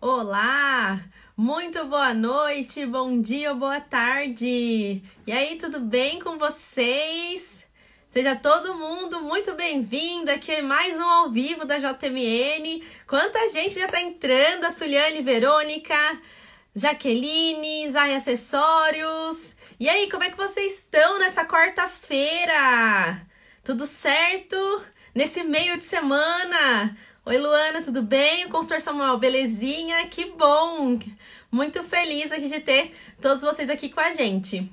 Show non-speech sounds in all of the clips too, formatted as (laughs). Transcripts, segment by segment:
Olá! Muito boa noite, bom dia ou boa tarde! E aí, tudo bem com vocês? Seja todo mundo muito bem-vindo aqui é mais um ao vivo da JMN. Quanta gente já tá entrando, a Suliane Verônica, Jaqueline, Zay Acessórios. E aí, como é que vocês estão nessa quarta-feira? Tudo certo? Nesse meio de semana? Oi, Luana, tudo bem? O consultor Samuel, belezinha? Que bom! Muito feliz aqui de ter todos vocês aqui com a gente.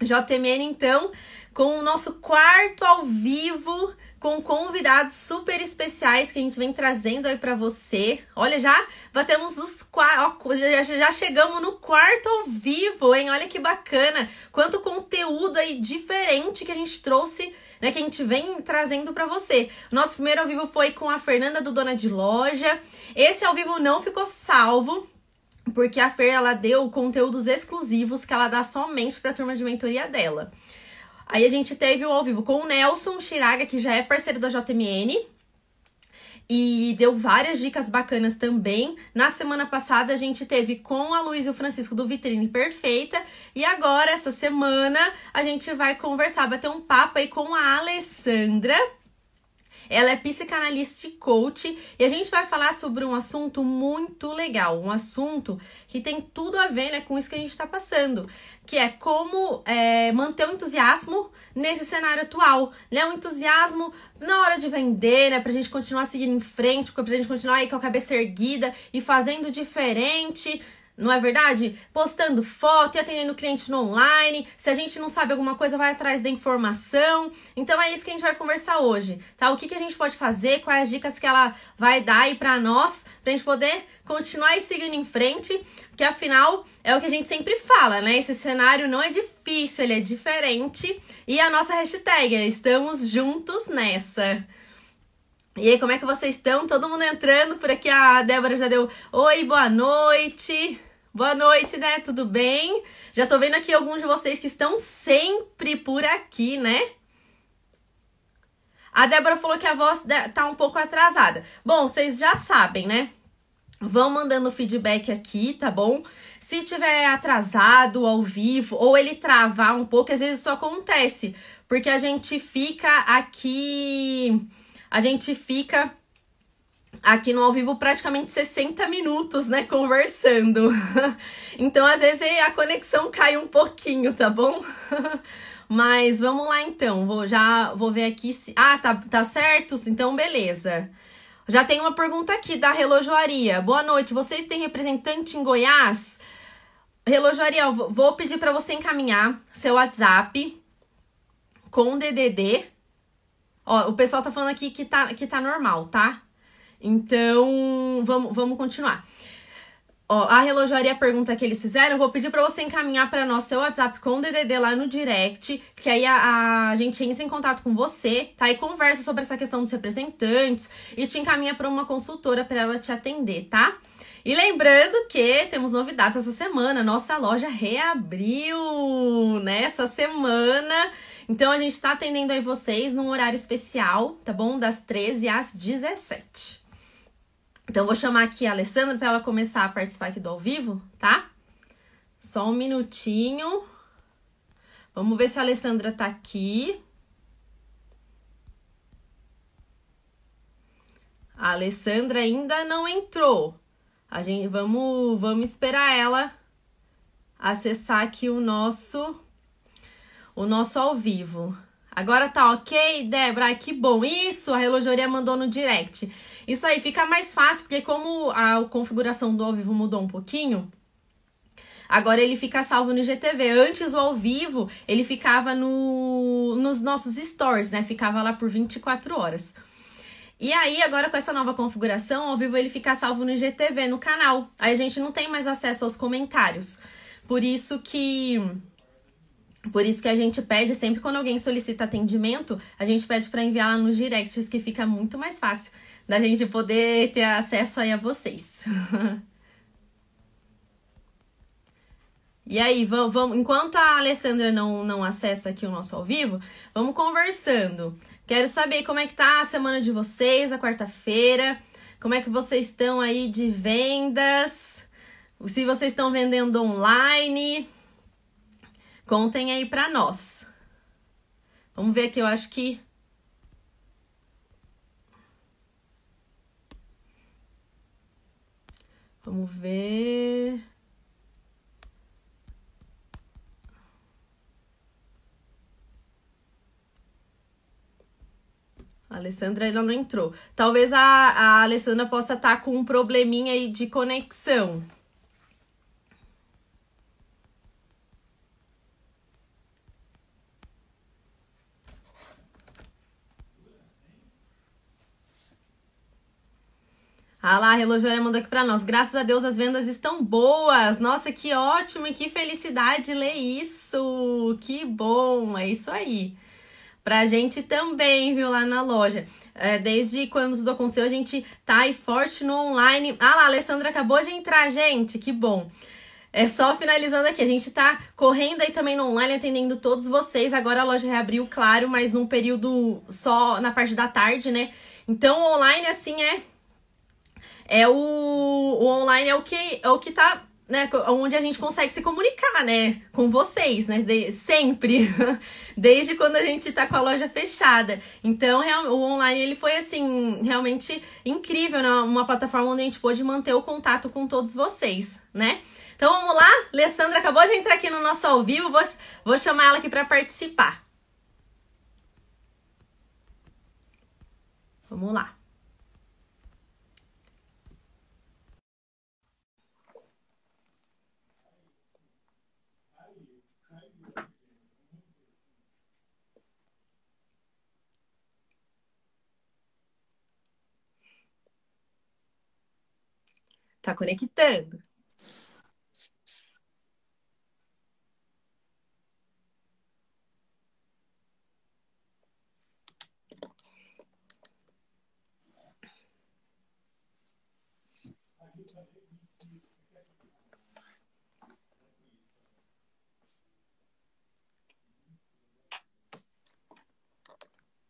JMN, então, com o nosso quarto ao vivo, com convidados super especiais que a gente vem trazendo aí para você. Olha, já batemos os quatro, já, chegamos no quarto ao vivo, hein? Olha que bacana! Quanto conteúdo aí diferente que a gente trouxe né, que a gente vem trazendo para você. Nosso primeiro ao vivo foi com a Fernanda do Dona de Loja. Esse ao vivo não ficou salvo, porque a Fer ela deu conteúdos exclusivos que ela dá somente para a turma de mentoria dela. Aí a gente teve o ao vivo com o Nelson Chiraga, que já é parceiro da JMN, e deu várias dicas bacanas também. Na semana passada a gente teve com a Luiz e o Francisco do Vitrine Perfeita e agora essa semana a gente vai conversar, bater um papo aí com a Alessandra. Ela é psicanalista e coach e a gente vai falar sobre um assunto muito legal, um assunto que tem tudo a ver né, com isso que a gente está passando, que é como é, manter o entusiasmo nesse cenário atual, né? O entusiasmo na hora de vender, né? Pra gente continuar seguindo em frente, pra gente continuar aí com a cabeça erguida e fazendo diferente, não é verdade? Postando foto e atendendo cliente no online. Se a gente não sabe alguma coisa, vai atrás da informação. Então é isso que a gente vai conversar hoje, tá? O que, que a gente pode fazer, quais as dicas que ela vai dar aí pra nós, pra gente poder continuar seguindo em frente, porque afinal é o que a gente sempre fala, né? Esse cenário não é difícil, ele é diferente. E a nossa hashtag é estamos juntos nessa. E aí, como é que vocês estão? Todo mundo entrando por aqui. A Débora já deu oi, boa noite. Boa noite, né? Tudo bem? Já tô vendo aqui alguns de vocês que estão sempre por aqui, né? A Débora falou que a voz tá um pouco atrasada. Bom, vocês já sabem, né? Vão mandando feedback aqui, tá bom? Se tiver atrasado ao vivo ou ele travar um pouco, às vezes isso acontece, porque a gente fica aqui, a gente fica aqui no ao vivo praticamente 60 minutos, né, conversando. (laughs) então, às vezes a conexão cai um pouquinho, tá bom? (laughs) Mas vamos lá então. Vou já vou ver aqui se Ah, tá tá certo? Então beleza. Já tem uma pergunta aqui da relojoaria. Boa noite. Vocês têm representante em Goiás? Relógio Ariel, vou pedir para você encaminhar seu WhatsApp com DDD. Ó, o pessoal tá falando aqui que tá, que tá normal, tá? Então, vamos, vamos continuar. Ó, a relojaria pergunta que eles fizeram, eu vou pedir para você encaminhar para nós seu WhatsApp com DDD lá no direct, que aí a, a, gente entra em contato com você, tá? E conversa sobre essa questão dos representantes e te encaminha para uma consultora para ela te atender, tá? E lembrando que temos novidades essa semana, nossa loja reabriu nessa semana. Então a gente está atendendo aí vocês num horário especial, tá bom? Das 13 às 17. Então vou chamar aqui a Alessandra para ela começar a participar aqui do ao vivo, tá? Só um minutinho. Vamos ver se a Alessandra tá aqui. A Alessandra ainda não entrou. A gente vamos vamos esperar ela acessar aqui o nosso o nosso ao vivo. Agora tá ok, Débora? Ai, que bom. Isso, a relojoria mandou no direct. Isso aí fica mais fácil, porque como a configuração do ao vivo mudou um pouquinho, agora ele fica salvo no IGTV. Antes o ao vivo, ele ficava no, nos nossos stores, né? Ficava lá por 24 horas. E aí, agora com essa nova configuração, ao vivo ele fica salvo no IGTV, no canal. Aí a gente não tem mais acesso aos comentários. Por isso que por isso que a gente pede sempre quando alguém solicita atendimento, a gente pede para enviar lá nos directs que fica muito mais fácil da gente poder ter acesso aí a vocês. (laughs) E aí, vamos, vamos, enquanto a Alessandra não, não acessa aqui o nosso ao vivo, vamos conversando. Quero saber como é que tá a semana de vocês, a quarta-feira. Como é que vocês estão aí de vendas? Se vocês estão vendendo online, contem aí para nós. Vamos ver aqui, eu acho que Vamos ver. A Alessandra ainda não entrou. Talvez a, a Alessandra possa estar tá com um probleminha aí de conexão. Ah lá, a Relojoaria mandou aqui para nós. Graças a Deus as vendas estão boas. Nossa, que ótimo e que felicidade ler isso. Que bom, é isso aí. Pra gente também, viu, lá na loja. É, desde quando tudo aconteceu, a gente tá aí forte no online. Ah lá, a Alessandra acabou de entrar, gente. Que bom. É só finalizando aqui, a gente tá correndo aí também no online, atendendo todos vocês. Agora a loja reabriu, claro, mas num período só na parte da tarde, né? Então, online, assim, é é o, o online é o que é o que tá né, onde a gente consegue se comunicar, né, com vocês, né, de, sempre, (laughs) desde quando a gente tá com a loja fechada. Então, real, o online ele foi assim realmente incrível, né, uma plataforma onde a gente pôde manter o contato com todos vocês, né? Então vamos lá, Alessandra acabou de entrar aqui no nosso ao vivo, vou, vou chamar ela aqui para participar. Vamos lá. Tá conectando.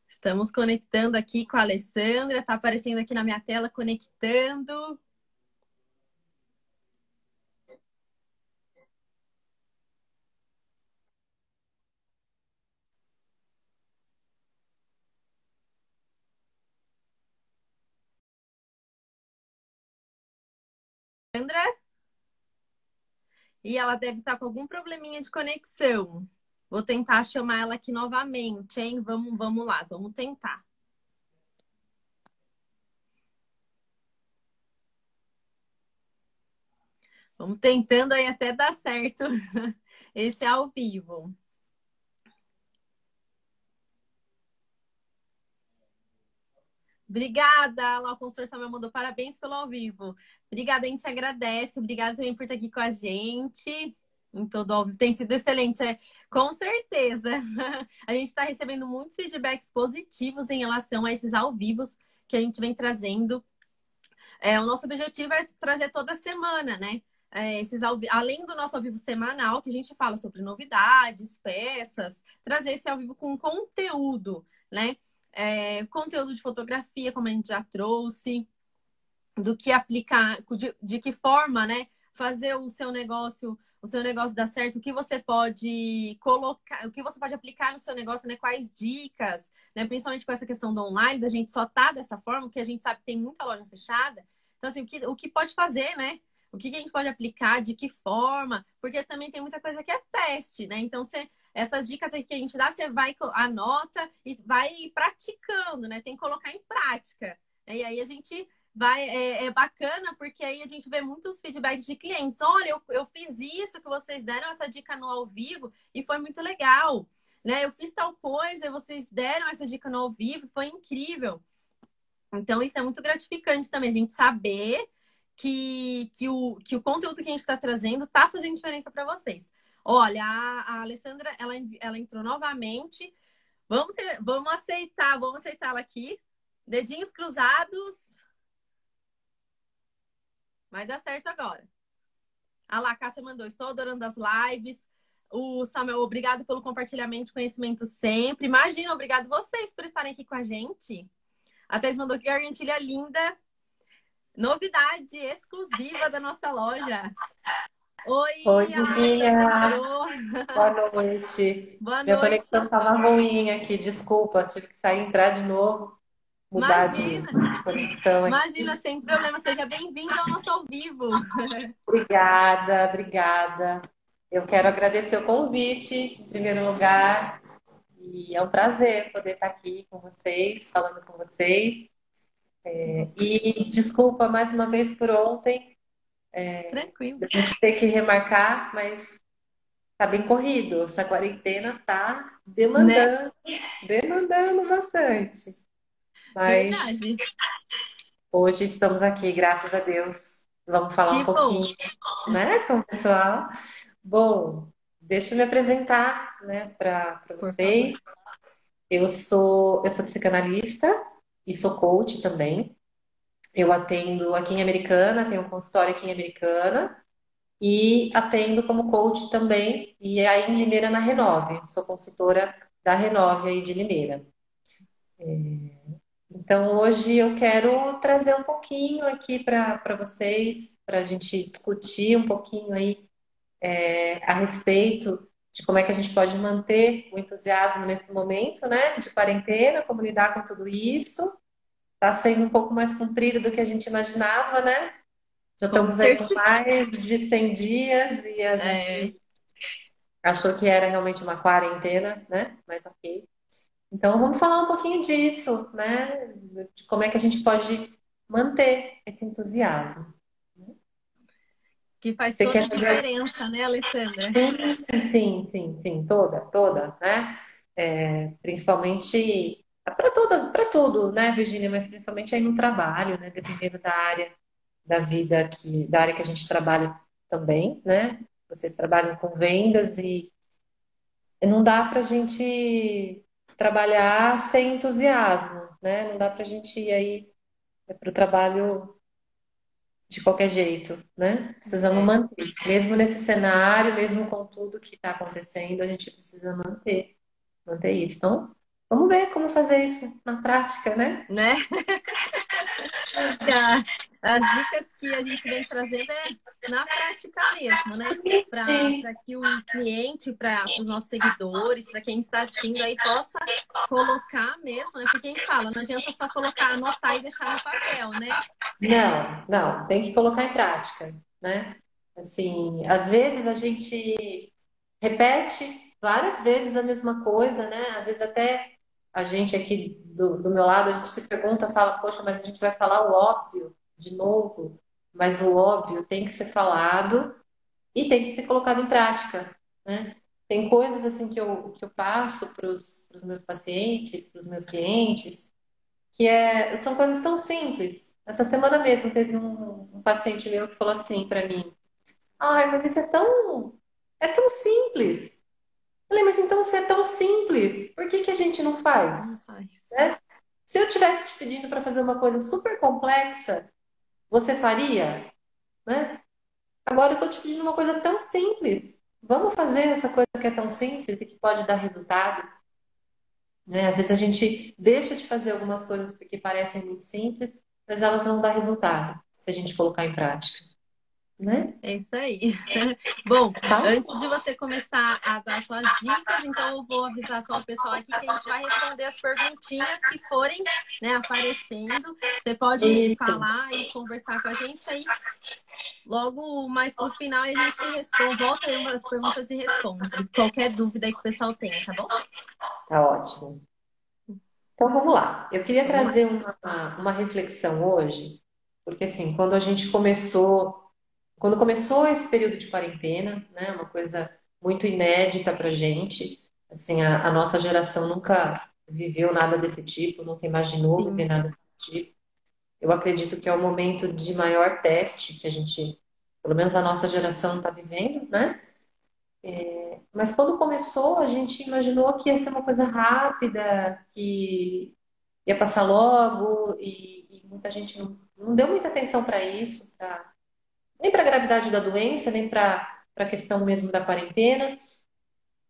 Estamos conectando aqui com a Alessandra, tá aparecendo aqui na minha tela conectando. Sandra? E ela deve estar com algum probleminha de conexão. Vou tentar chamar ela aqui novamente, hein? Vamos, vamos lá, vamos tentar. Vamos tentando aí até dar certo (laughs) esse ao vivo. Obrigada, lá o consultor Samuel mandou parabéns pelo ao vivo. Obrigada, a gente agradece. Obrigada também por estar aqui com a gente. Em todo ao vivo. Tem sido excelente, é, com certeza. (laughs) A gente está recebendo muitos feedbacks positivos em relação a esses ao vivos que a gente vem trazendo. É, o nosso objetivo é trazer toda semana, né? É, esses ao, além do nosso ao vivo semanal, que a gente fala sobre novidades, peças, trazer esse ao vivo com conteúdo, né? é, conteúdo de fotografia, como a gente já trouxe, do que aplicar, de, de que forma, né? Fazer o seu negócio, o seu negócio dar certo, o que você pode colocar, o que você pode aplicar no seu negócio, né? Quais dicas, né? Principalmente com essa questão do online, da gente só tá dessa forma, porque a gente sabe que tem muita loja fechada. Então, assim, o que, o que pode fazer, né? O que, que a gente pode aplicar, de que forma, porque também tem muita coisa que é teste, né? Então, você essas dicas que a gente dá, você vai, anota e vai praticando, né? Tem que colocar em prática. E aí a gente vai, é, é, bacana porque aí a gente vê muitos feedbacks de clientes. Olha, eu, eu fiz isso que vocês deram essa dica no ao vivo e foi muito legal. Né? Eu fiz tal coisa e vocês deram essa dica no ao vivo, foi incrível. Então, isso é muito gratificante também, a gente saber que, que, o, que o conteúdo que a gente está trazendo está fazendo diferença para vocês. Olha, a, a Alessandra, ela, ela entrou novamente. Vamos, ter, vamos aceitar, vamos aceitá-la aqui. Dedinhos cruzados. Vai dar certo agora. A lá, Cássia mandou, estou adorando as lives. O Samuel, obrigado pelo compartilhamento de conhecimento sempre. Imagina, obrigado vocês por estarem aqui com a gente. A Thais mandou que gargantilha linda. Novidade exclusiva da nossa loja. Oi, Oi Boa noite. Boa Minha noite. conexão estava ruim aqui, desculpa, tive que sair e entrar de novo, mudar Imagina. de conexão. aqui. Imagina, sem problema. Seja bem-vindo ao nosso ao vivo. Obrigada, obrigada. Eu quero agradecer o convite, em primeiro lugar, e é um prazer poder estar aqui com vocês, falando com vocês. É, e desculpa mais uma vez por ontem, Tranquilo. a gente ter que remarcar, mas tá bem corrido. Essa quarentena tá demandando, demandando bastante. Mas Verdade. hoje estamos aqui, graças a Deus. Vamos falar Que um bom. pouquinho, né, com o pessoal. Bom, deixa eu me apresentar, né, para vocês. Eu sou, eu sou psicanalista e sou coach também. Eu atendo aqui em Americana, tenho um consultório aqui em Americana e atendo como coach também, e aí em Limeira na Renove. Sou consultora da Renove aí de Limeira. Então hoje eu quero trazer um pouquinho aqui para vocês, para a gente discutir um pouquinho aí é, a respeito de como é que a gente pode manter o entusiasmo nesse momento, né, de quarentena, como lidar com tudo isso. Está sendo um pouco mais comprido do que a gente imaginava, né? Já Com estamos aí com certeza. mais de 100 dias e a É. gente achou que era realmente uma quarentena, né? Mas ok. Então vamos falar um pouquinho disso, né? De como é que a gente pode manter esse entusiasmo. Que faz Você toda a diferença, né, Alessandra? Sim, sim, sim, toda, toda, né? É, principalmente para todas, para tudo, né, Virgínia? Mas principalmente aí no trabalho, né? Dependendo da área da vida que, da área que a gente trabalha também, né? Vocês trabalham com vendas e não dá para a gente trabalhar sem entusiasmo, né? Não dá para a gente ir aí para o trabalho de qualquer jeito, né? Precisamos É. manter, mesmo nesse cenário, mesmo com tudo que está acontecendo, a gente precisa manter, manter isso. Então, vamos ver como fazer isso na prática, né? Né? Já, (laughs) as dicas que a gente vem trazendo é na prática mesmo, né? Para que o cliente, para os nossos seguidores, para quem está assistindo aí, possa colocar mesmo, né? Porque gente fala, não adianta só colocar, anotar e deixar no papel, né? Não, não, tem que colocar em prática, né? Assim, às vezes a gente repete várias vezes a mesma coisa, né? Às vezes até a gente aqui do, do meu lado, a gente se pergunta, fala, poxa, mas a gente vai falar o óbvio de novo, mas o óbvio tem que ser falado e tem que ser colocado em prática, né? Tem coisas assim que eu, que eu passo para os meus pacientes, para os meus clientes, que é, são coisas tão simples. Essa semana mesmo teve um, um paciente meu que falou assim para mim: Ai, mas isso é tão, é tão simples. Eu falei, mas então se é tão simples, por que que a gente não faz? Não faz. Se eu tivesse te pedindo para fazer uma coisa super complexa, você faria? Né? Agora eu estou te pedindo uma coisa tão simples. Vamos fazer essa coisa que é tão simples e que pode dar resultado. Né? Às vezes a gente deixa de fazer algumas coisas porque parecem muito simples, mas elas vão dar resultado se a gente colocar em prática. Né? É isso aí. (laughs) Bom, Tá? antes de você começar a dar suas dicas, então eu vou avisar só o pessoal aqui que a gente vai responder as perguntinhas que forem né, aparecendo. Você pode Isso. falar e conversar com a gente aí. Logo mais pro final a gente responde, volta aí umas perguntas e responde. Qualquer dúvida que o pessoal tenha, tá bom? Tá ótimo. Então vamos lá. Eu queria trazer uma, uma reflexão hoje, porque assim, quando a gente começou, quando começou esse período de quarentena, né, uma coisa muito inédita pra gente, assim, a, a nossa geração nunca viveu nada desse tipo, nunca imaginou Sim. viver nada desse tipo. Eu acredito que é o momento de maior teste que a gente, pelo menos a nossa geração está vivendo, né? É, mas quando começou, a gente imaginou que ia ser uma coisa rápida, que ia passar logo, e, e muita gente não, não deu muita atenção para isso, para nem para a gravidade da doença, nem para a questão mesmo da quarentena.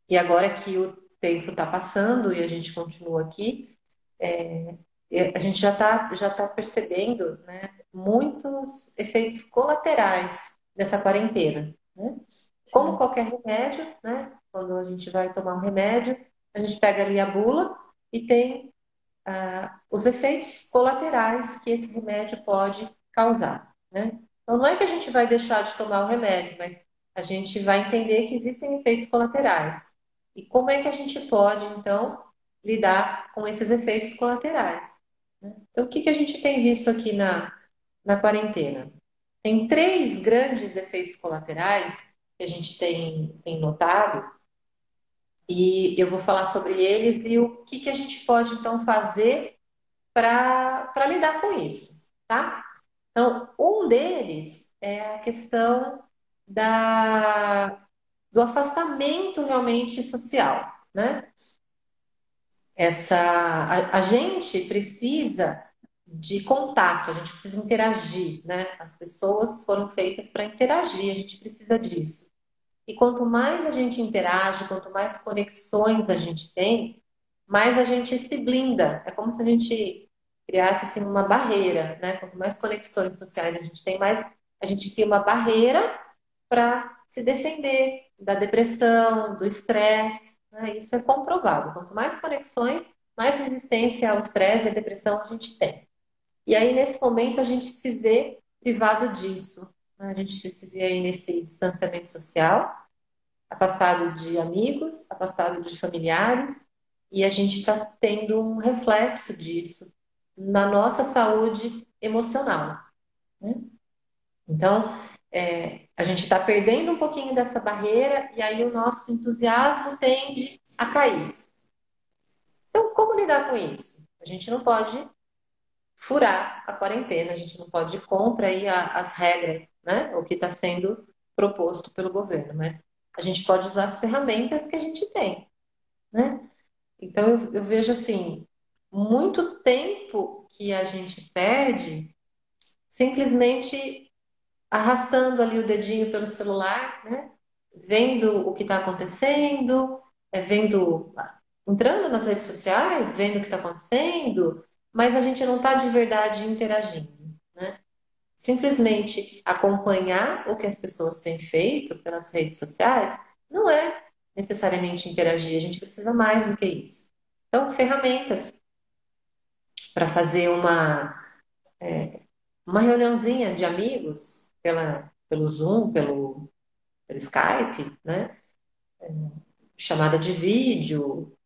E agora que o tempo está passando e a gente continua aqui, é, a gente já está já tá percebendo né, muitos efeitos colaterais dessa quarentena. Né? Como qualquer remédio, né? quando a gente vai tomar um remédio, a gente pega ali a bula e tem ah, os efeitos colaterais que esse remédio pode causar. Né? Então, não é que a gente vai deixar de tomar o remédio, mas a gente vai entender que existem efeitos colaterais. E como é que a gente pode, então, lidar com esses efeitos colaterais? Né? Então, o que, que a gente tem visto aqui na, na quarentena? Tem três grandes efeitos colaterais que a gente tem, tem notado, e eu vou falar sobre eles e o que, que a gente pode, então, fazer para lidar com isso, tá? Então, um deles é a questão da, do afastamento realmente social, né? Essa, a, a gente precisa de contato, a gente precisa interagir, né? As pessoas foram feitas para interagir, a gente precisa disso. E quanto mais a gente interage, quanto mais conexões a gente tem, mais a gente se blinda. É como se a gente criasse assim, uma barreira, né? Quanto mais conexões sociais a gente tem, mais a gente cria uma barreira para se defender da depressão, do estresse. Né? Isso é comprovado. Quanto mais conexões, mais resistência ao estresse e à depressão a gente tem. E aí, nesse momento, a gente se vê privado disso. Né? A gente se vê aí nesse distanciamento social, afastado de amigos, afastado de familiares, e a gente está tendo um reflexo disso na nossa saúde emocional. Né? Então, é, a gente está perdendo um pouquinho dessa barreira e aí o nosso entusiasmo tende a cair. Então, como lidar com isso? A gente não pode furar a quarentena, a gente não pode ir contra aí as regras, né? O que está sendo proposto pelo governo, mas a gente pode usar as ferramentas que a gente tem, né? Então eu, eu vejo assim muito tempo que a gente perde simplesmente arrastando ali o dedinho pelo celular, né? Vendo o que está acontecendo, é, vendo, entrando nas redes sociais, vendo o que está acontecendo, mas a gente não está de verdade interagindo, né? Simplesmente acompanhar o que as pessoas têm feito pelas redes sociais não é necessariamente interagir, a gente precisa mais do que isso. Então, ferramentas para fazer uma, é, uma reuniãozinha de amigos pela, pelo Zoom, pelo, pelo Skype, né? É, chamada de vídeo,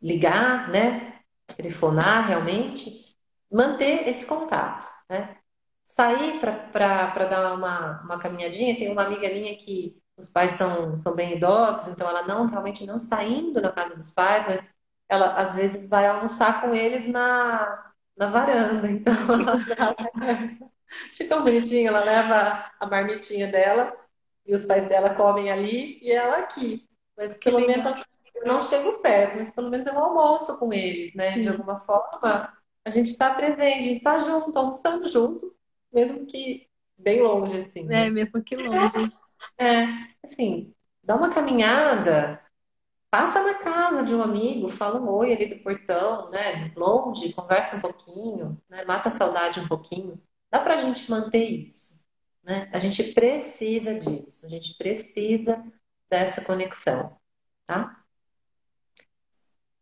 ligar, né? Telefonar realmente, manter esse contato, né? Sair para dar uma, uma caminhadinha, tem uma amiga minha que os pais são, são bem idosos, então ela não realmente não está indo na casa dos pais, mas ela às vezes vai almoçar com eles na, na varanda. Então ela fica (laughs) tão bonitinha, ela leva a marmitinha dela e os pais dela comem ali e ela aqui. Mas que pelo legal. menos eu não chego perto, mas pelo menos eu almoço com eles, né? Sim. De alguma forma, a gente está presente, a gente está junto, almoçando junto, mesmo que bem longe, assim. Né? É, mesmo que longe. É, assim, dá uma caminhada, passa na casa de um amigo, fala um oi ali do portão, né? Longe, conversa um pouquinho, né? Mata a saudade um pouquinho. Dá pra gente manter isso, né? A gente precisa disso, a gente precisa dessa conexão, tá?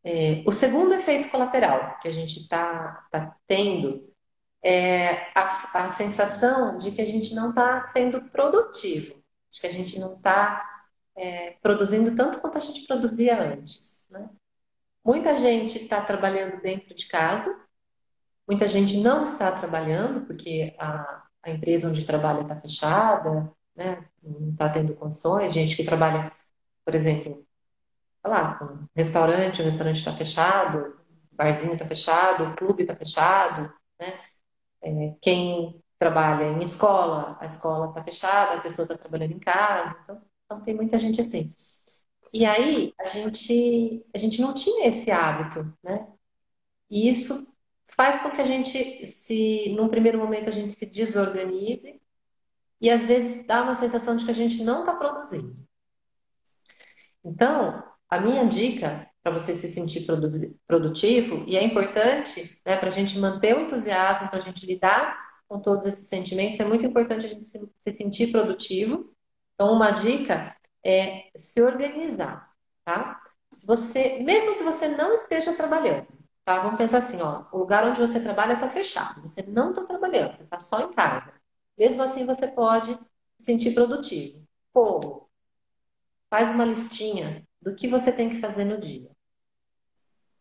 É, o segundo efeito colateral que a gente está tá tendo é a, a sensação de que a gente não está sendo produtivo, de que a gente não está é, produzindo tanto quanto a gente produzia antes. Né? Muita gente está trabalhando dentro de casa, muita gente não está trabalhando porque a, a empresa onde trabalha está fechada, né? não está tendo condições. Gente que trabalha, por exemplo, lá, um restaurante, o restaurante está fechado, o barzinho está fechado, o clube está fechado, né? É, quem trabalha em escola, a escola está fechada, a pessoa está trabalhando em casa, então, então, tem muita gente assim. E aí a gente a gente não tinha esse hábito, né? E isso faz com que a gente se, num primeiro momento, a gente se desorganize e às vezes dá uma sensação de que a gente não está produzindo. Então, a minha dica para você se sentir produtivo, e é importante né, para a gente manter o entusiasmo, para a gente lidar com todos esses sentimentos, é muito importante a gente se, se sentir produtivo. Então, uma dica é se organizar, tá? Você, mesmo que você não esteja trabalhando, tá? Vamos pensar assim, ó, o lugar onde você trabalha está fechado, você não está trabalhando, você está só em casa. Mesmo assim, você pode se sentir produtivo. Como? Faz uma listinha do que você tem que fazer no dia.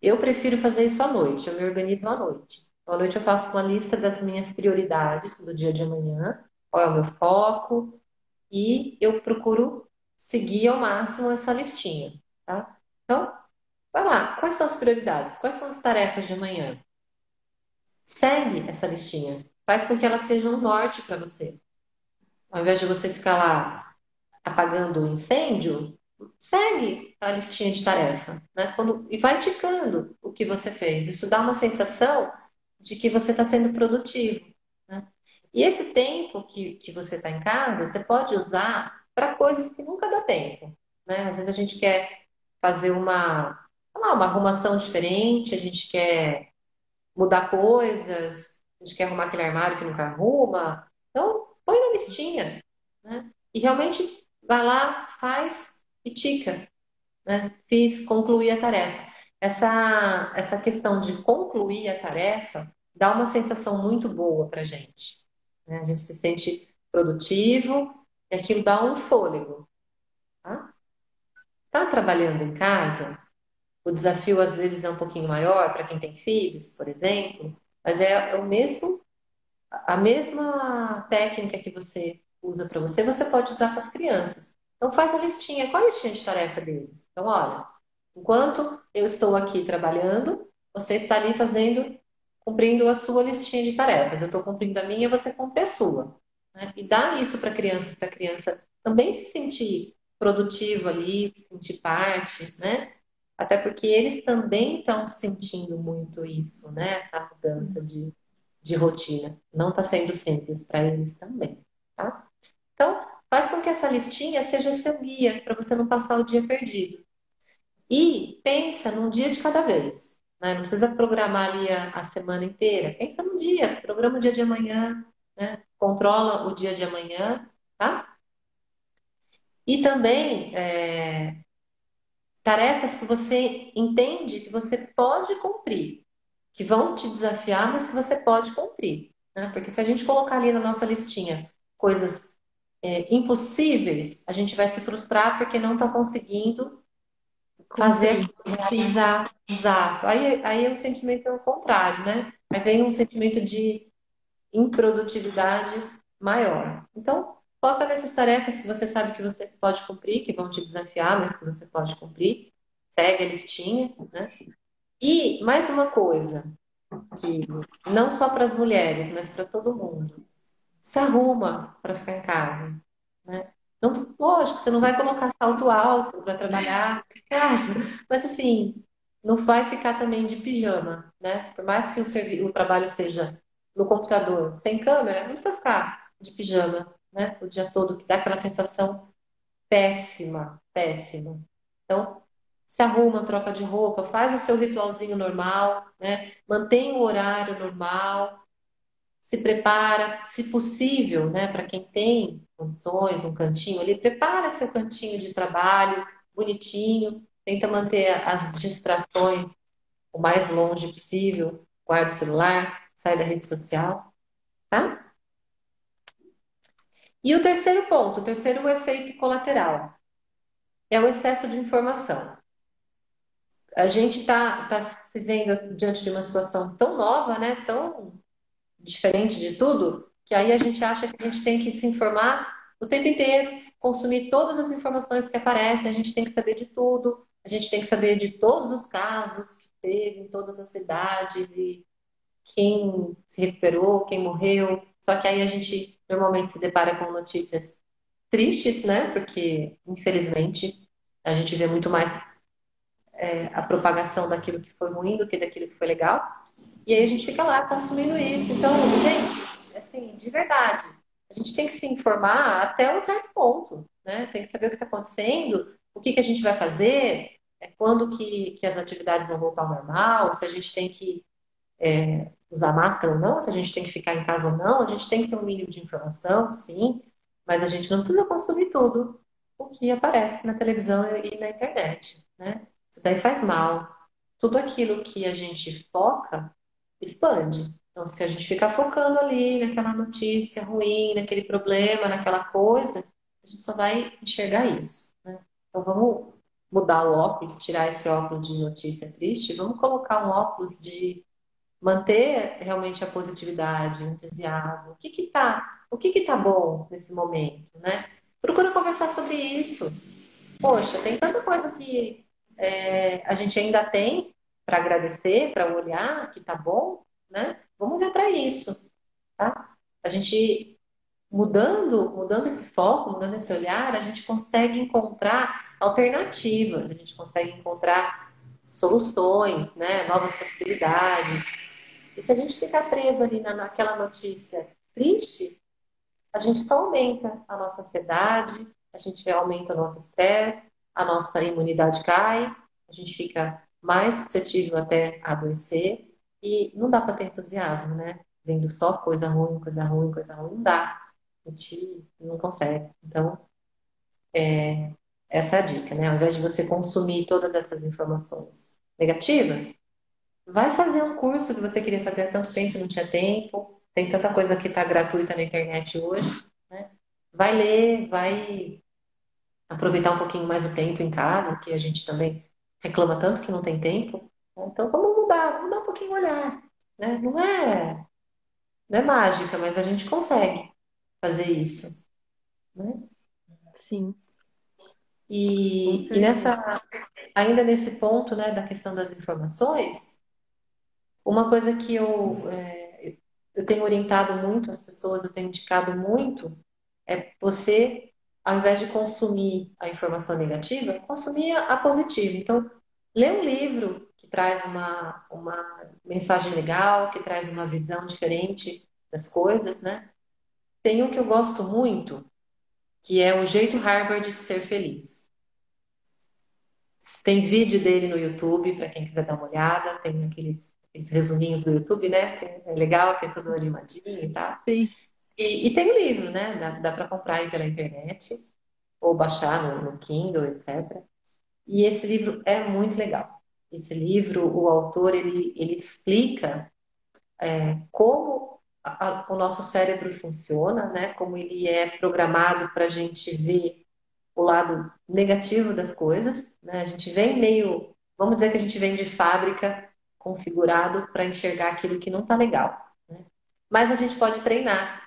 Eu prefiro fazer isso à noite, eu me organizo à noite. À noite eu faço uma lista das minhas prioridades do dia de amanhã, qual é o meu foco, e eu procuro seguir ao máximo essa listinha, tá? Então, vai lá, quais são as prioridades? Quais são as tarefas de amanhã? Segue essa listinha, faz com que ela seja um norte para você. Ao invés de você ficar lá apagando o incêndio, segue a listinha de tarefa, né? Quando, e vai ticando o que você fez. Isso dá uma sensação de que você está sendo produtivo. E esse tempo que, que você está em casa, você pode usar para coisas que nunca dá tempo. Né? Às vezes a gente quer fazer uma, uma arrumação diferente, a gente quer mudar coisas, a gente quer arrumar aquele armário que nunca arruma. Então, põe na listinha. Né? E realmente vai lá, faz e tica. Né? Fiz, concluí a tarefa. Essa, essa questão de concluir a tarefa dá uma sensação muito boa para gente. Né? A gente se sente produtivo e aquilo dá um fôlego. Tá? tá trabalhando em casa, o desafio às vezes é um pouquinho maior para quem tem filhos, por exemplo, mas é, o mesmo, a mesma técnica que você usa para você, você pode usar com as crianças. Então faz a listinha. Qual é a listinha de tarefa deles? Então, olha, enquanto eu estou aqui trabalhando, você está ali fazendo, cumprindo a sua listinha de tarefas. Eu estou cumprindo a minha, você cumpre a sua. Né? E dá isso para a criança, para a criança também se sentir produtivo ali, sentir parte, né? Até porque eles também estão sentindo muito isso, né? Essa mudança de, de rotina. Não está sendo simples para eles também, tá? Então, Faz com que essa listinha seja seu guia para você não passar o dia perdido. E pensa num dia de cada vez. Né? Não precisa programar ali a, a, semana inteira. Pensa no dia, programa o dia de amanhã, né? controla o dia de amanhã, tá? E também é, tarefas que você entende que você pode cumprir, que vão te desafiar, mas que você pode cumprir. Né? Porque se a gente colocar ali na nossa listinha coisas é, impossíveis, a gente vai se frustrar porque não está conseguindo fazer. Exato, exato. Aí, aí o sentimento é o contrário, né? Aí vem um sentimento de improdutividade maior. Então, foca nessas tarefas que você sabe que você pode cumprir, que vão te desafiar, mas que você pode cumprir. Segue a listinha, né? E mais uma coisa, que não só para as mulheres, mas para todo mundo se arruma para ficar em casa. Né? Lógico, você não vai colocar salto alto para trabalhar mas assim, não vai ficar também de pijama, né? Por mais que o, o trabalho seja no computador, sem câmera, não precisa ficar de pijama, né? O dia todo, que dá aquela sensação péssima, péssima. Então, se arruma, troca de roupa, faz o seu ritualzinho normal, né? Mantém o horário normal, se prepara, se possível, né, para quem tem condições, um cantinho ali, prepara seu cantinho de trabalho, bonitinho, tenta manter as distrações o mais longe possível, guarda o celular, sai da rede social, tá? E o terceiro ponto, o terceiro efeito colateral, é o excesso de informação. A gente está tá se vendo diante de uma situação tão nova, né, tão diferente de tudo, que aí a gente acha que a gente tem que se informar o tempo inteiro, consumir todas as informações que aparecem, a gente tem que saber de tudo, a gente tem que saber de todos os casos que teve em todas as cidades e quem se recuperou, quem morreu. Só que aí a gente normalmente se depara com notícias tristes, né? Porque, infelizmente, a gente vê muito mais é, a propagação daquilo que foi ruim do que daquilo que foi legal. E aí a gente fica lá consumindo isso. Então, gente, assim, de verdade, a gente tem que se informar até um certo ponto, né? Tem que saber o que está acontecendo, o que, que a gente vai fazer, é, quando que, que as atividades vão voltar ao normal, se a gente tem que é, usar máscara ou não, se a gente tem que ficar em casa ou não, a gente tem que ter um mínimo de informação, sim, mas a gente não precisa consumir tudo o que aparece na televisão e na internet, né? Isso daí faz mal. Tudo aquilo que a gente foca expande. Então, se a gente ficar focando ali naquela notícia ruim, naquele problema, naquela coisa, a gente só vai enxergar isso. Né? Então, vamos mudar o óculos, tirar esse óculos de notícia triste, vamos colocar um óculos de manter realmente a positividade, o entusiasmo. O que que tá, o que que tá bom nesse momento, né? Procura conversar sobre isso. Poxa, tem tanta coisa que é, a gente ainda tem para agradecer, para olhar que tá bom, né? Vamos olhar para isso, tá? A gente mudando, mudando esse foco, mudando esse olhar, a gente consegue encontrar alternativas, a gente consegue encontrar soluções, né? Novas possibilidades. E se a gente ficar preso ali na, naquela notícia triste, a gente só aumenta a nossa ansiedade, a gente aumenta o nosso estresse, a nossa imunidade cai, a gente fica mais suscetível até adoecer e não dá para ter entusiasmo, né? Vendo só coisa ruim, coisa ruim, coisa ruim, não dá. A gente não consegue. Então, é, essa é a dica, né? Ao invés de você consumir todas essas informações negativas, vai fazer um curso que você queria fazer há tanto tempo não tinha tempo. Tem tanta coisa que está gratuita na internet hoje, né? Vai ler, vai aproveitar um pouquinho mais o tempo em casa, que a gente também reclama tanto que não tem tempo. Então, vamos mudar, mudar um pouquinho o olhar. Né? Não é, não é mágica, mas a gente consegue fazer isso. Né? Sim. E, e, nessa, ainda nesse ponto né, da questão das informações, uma coisa que eu, é, eu tenho orientado muito as pessoas, eu tenho indicado muito, é você, ao invés de consumir a informação negativa, consumir a positiva. Então, lê um livro que traz uma, uma mensagem legal, que traz uma visão diferente das coisas, né? Tem um que eu gosto muito, que é o jeito Harvard de ser feliz. Tem vídeo dele no YouTube, para quem quiser dar uma olhada, tem aqueles, aqueles resuminhos do YouTube, né? É legal, tem tudo animadinho e tal. Sim. E, e tem o livro, né? Dá, dá para comprar aí pela internet, ou baixar no, no Kindle, etc. E esse livro é muito legal. Esse livro, o autor, ele, ele explica é, como a, a, o nosso cérebro funciona, né? Como ele é programado para a gente ver o lado negativo das coisas, né? A gente vem meio, vamos dizer que a gente vem de fábrica configurado para enxergar aquilo que não está legal. Né? Mas a gente pode treinar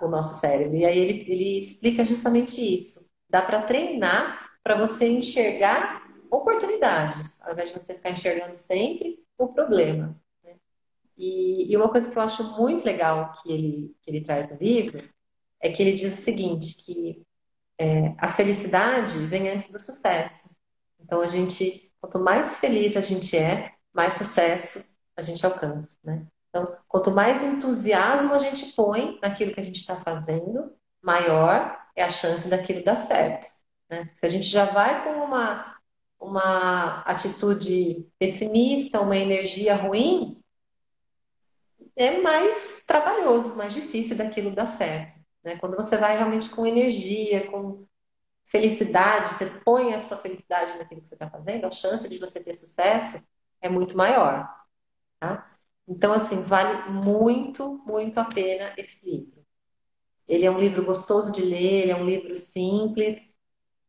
o nosso cérebro. E aí ele, ele explica justamente isso. Dá para treinar para você enxergar oportunidades, ao invés de você ficar enxergando sempre o problema. Né? E, e, uma coisa que eu acho muito legal que ele, que ele traz no livro é que ele diz o seguinte, que é, a felicidade vem antes do sucesso. Então, a gente, quanto mais feliz a gente é, mais sucesso a gente alcança, né? Então, quanto mais entusiasmo a gente põe naquilo que a gente está fazendo, maior é a chance daquilo dar certo. Né? Se a gente já vai com uma, uma atitude pessimista, uma energia ruim, é mais trabalhoso, mais difícil daquilo dar certo. Né? Quando você vai realmente com energia, com felicidade, você põe a sua felicidade naquilo que você está fazendo, a chance de você ter sucesso é muito maior. Tá? Então, assim, vale muito, muito a pena esse livro. Ele é um livro gostoso de ler, ele é um livro simples,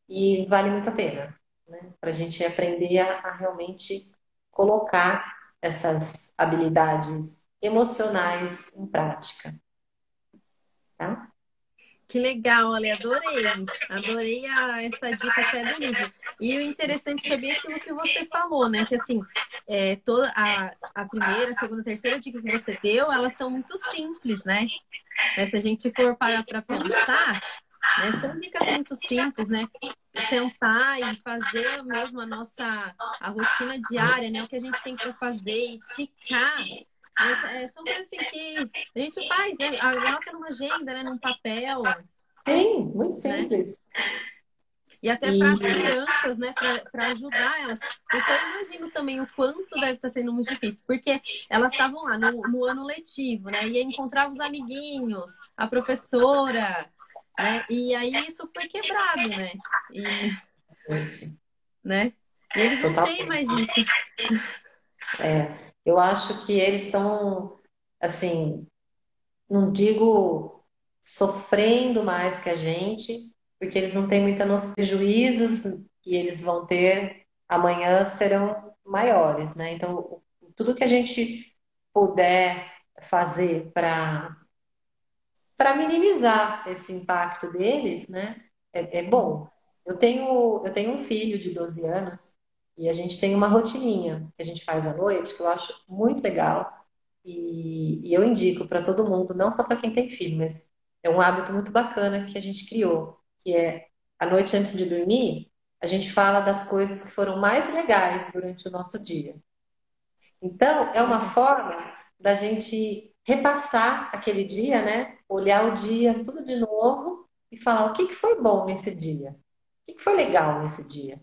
e vale muito a pena, né? Para a gente aprender a, a, realmente colocar essas habilidades emocionais em prática. Tá? Que legal, Ale, adorei. Adorei a, essa dica até do livro. E o interessante é, bem aquilo que você falou, né? Que assim, é, toda a, a primeira, a segunda, a terceira dica que você deu, elas são muito simples, né? É, se a gente for parar para pensar, né? São dicas muito simples, né? Sentar e fazer mesmo a nossa a rotina diária, né? O que a gente tem para fazer e ticar É, é, são coisas assim que a gente faz, né? Anota numa agenda, né? Num papel. Sim, muito né? simples. Né? E até para as crianças, né? Para ajudar elas. Porque eu imagino também o quanto deve estar sendo muito difícil. Porque elas estavam lá no, no ano letivo, né? E encontrava os amiguinhos, a professora, né? E aí isso foi quebrado, né? E, né? E eles não têm mais isso. É, eu acho que eles estão, assim, não digo sofrendo mais que a gente, porque eles não têm muita noção. Prejuízos que eles vão ter amanhã serão maiores, né? Então, tudo que a gente puder fazer para para minimizar esse impacto deles, né? É, é, bom. Eu tenho eu tenho um filho de 12 anos e a gente tem uma rotininha que a gente faz à noite que eu acho muito legal e, e eu indico para todo mundo, não só para quem tem filho, mas é um hábito muito bacana que a gente criou, que é a noite antes de dormir, a gente fala das coisas que foram mais legais durante o nosso dia. Então, é uma forma da gente repassar aquele dia, né? Olhar o dia tudo de novo e falar o que, que foi bom nesse dia, o que, que foi legal nesse dia.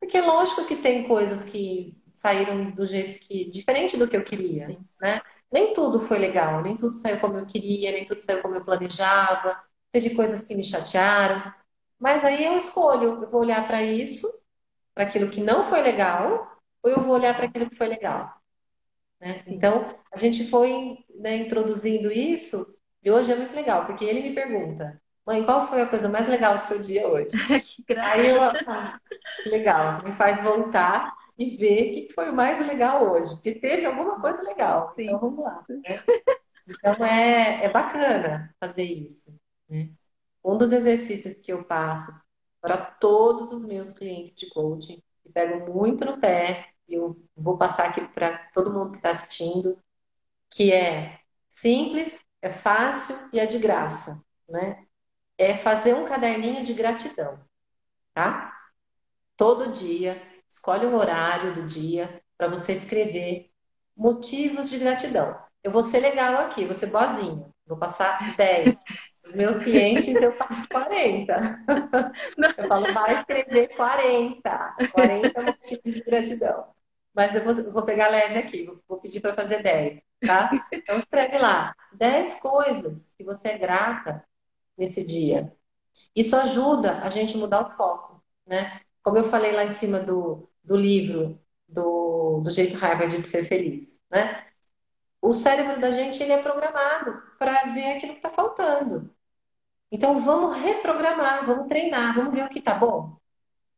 Porque é lógico que tem coisas que saíram do jeito que diferente do que eu queria, né? Nem tudo foi legal, nem tudo saiu como eu queria, nem tudo saiu como eu planejava. Teve coisas que me chatearam, mas aí eu escolho, eu vou olhar para isso, para aquilo que não foi legal, ou eu vou olhar para aquilo que foi legal. Né? Então, a gente foi né, introduzindo isso, e hoje é muito legal, porque ele me pergunta, mãe, qual foi a coisa mais legal do seu dia hoje? (laughs) que graça! Aí eu, ah, que legal, me faz voltar e ver o que foi o mais legal hoje, porque teve alguma coisa legal. Sim. Então vamos lá. Né? Então é, é bacana fazer isso. Né? Um dos exercícios que eu passo para todos os meus clientes de coaching, que pegam muito no pé, e eu vou passar aqui para todo mundo que está assistindo, que é simples, é fácil e é de graça, né? É fazer um caderninho de gratidão, tá? Todo dia, escolhe um horário do dia para você escrever motivos de gratidão. Eu vou ser legal aqui, vou ser boazinha. Vou passar 10. Os meus clientes eu faço 40. Eu falo, vai escrever 40. 40 motivos de gratidão. Mas eu vou, vou pegar leve aqui, vou pedir para fazer 10, tá? Então escreve lá 10 coisas que você é grata nesse dia. Isso ajuda a gente mudar o foco, né? Como eu falei lá em cima do, do livro do, do jeito Harvard de ser feliz, né? O cérebro da gente ele é programado para ver aquilo que está faltando. Então vamos reprogramar, vamos treinar, vamos ver o que está bom.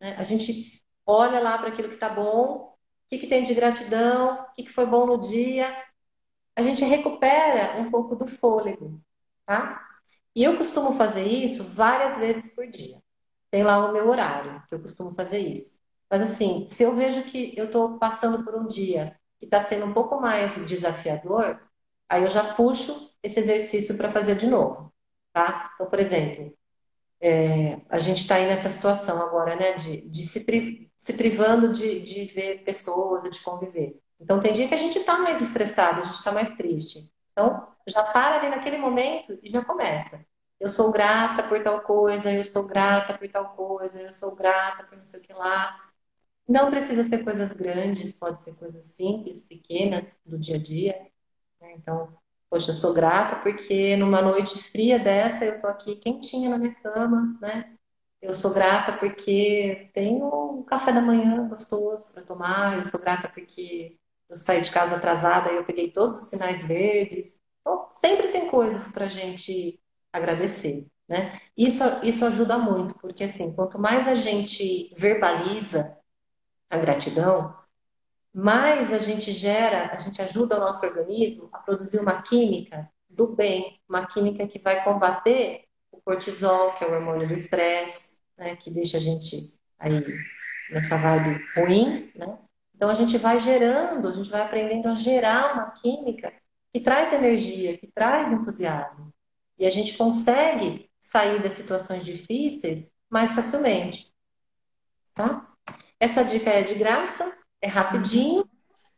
Né? A gente olha lá para aquilo que está bom, o que, que tem de gratidão, o que, que foi bom no dia. A gente recupera um pouco do fôlego, tá? E eu costumo fazer isso várias vezes por dia. Tem lá o meu horário, que eu costumo fazer isso. Mas assim, se eu vejo que eu estou passando por um dia que está sendo um pouco mais desafiador, aí eu já puxo esse exercício para fazer de novo, tá? Então, por exemplo, é, a gente está aí nessa situação agora, né, de, de se, pri, se privando de, de ver pessoas de conviver. Então, tem dia que a gente está mais estressado, a gente está mais triste. Então, já para ali naquele momento e já começa. Eu sou grata por tal coisa, eu sou grata por tal coisa, eu sou grata por não sei o que lá. Não precisa ser coisas grandes, pode ser coisas simples, pequenas, do dia a dia. Né? Então, poxa, eu sou grata porque numa noite fria dessa eu tô aqui quentinha na minha cama, né? Eu sou grata porque tenho um café da manhã gostoso para tomar. Eu sou grata porque eu saí de casa atrasada e eu peguei todos os sinais verdes. Então, sempre tem coisas para a gente agradecer, né? Isso, isso ajuda muito, porque assim, quanto mais a gente verbaliza a gratidão, mais a gente gera, a gente ajuda o nosso organismo a produzir uma química do bem, uma química que vai combater o cortisol, que é o hormônio do estresse, né, que deixa a gente aí nessa vibe ruim, né? Então a gente vai gerando, a gente vai aprendendo a gerar uma química que traz energia, que traz entusiasmo. E a gente consegue sair das situações difíceis mais facilmente. Tá? Essa dica é de graça, é rapidinho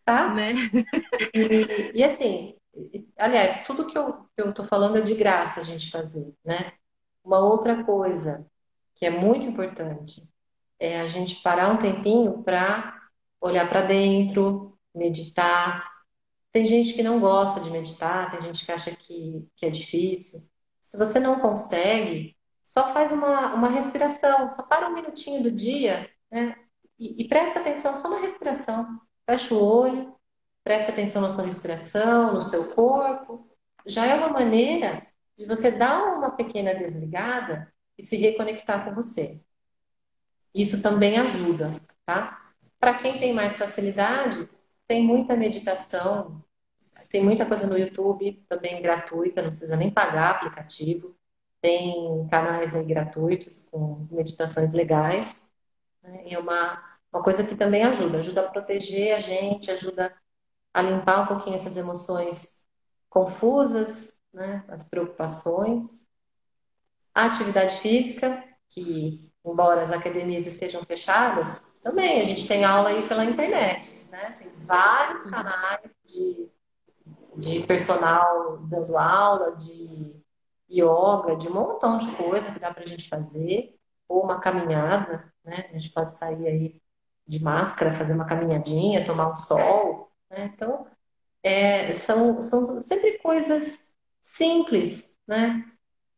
tá? Né? E, e assim, aliás, tudo que eu, que eu tô falando é de graça a gente fazer, né? Uma outra coisa que é muito importante é a gente parar um tempinho para olhar para dentro, meditar. Tem gente que não gosta de meditar, tem gente que acha que, que é difícil. Se você não consegue, só faz uma, uma respiração, só para um minutinho do dia, né? E, e presta atenção só na respiração. Fecha o olho, presta atenção na sua respiração, no seu corpo. Já é uma maneira de você dar uma pequena desligada e se reconectar com você. Isso também ajuda, tá? Para quem tem mais facilidade, tem muita meditação, tem muita coisa no YouTube também gratuita, não precisa nem pagar aplicativo. Tem canais gratuitos com meditações legais. Né? É uma, uma coisa que também ajuda, ajuda a proteger a gente, ajuda a limpar um pouquinho essas emoções confusas, né? as preocupações. A atividade física, que embora as academias estejam fechadas, também a gente tem aula aí pela internet, né? Tem vários canais de, de personal dando aula, de yoga, de um montão de coisa que dá para a gente fazer, ou uma caminhada, né? A gente pode sair aí de máscara, fazer uma caminhadinha, tomar um sol, né? Então, é, são, são sempre coisas simples, né?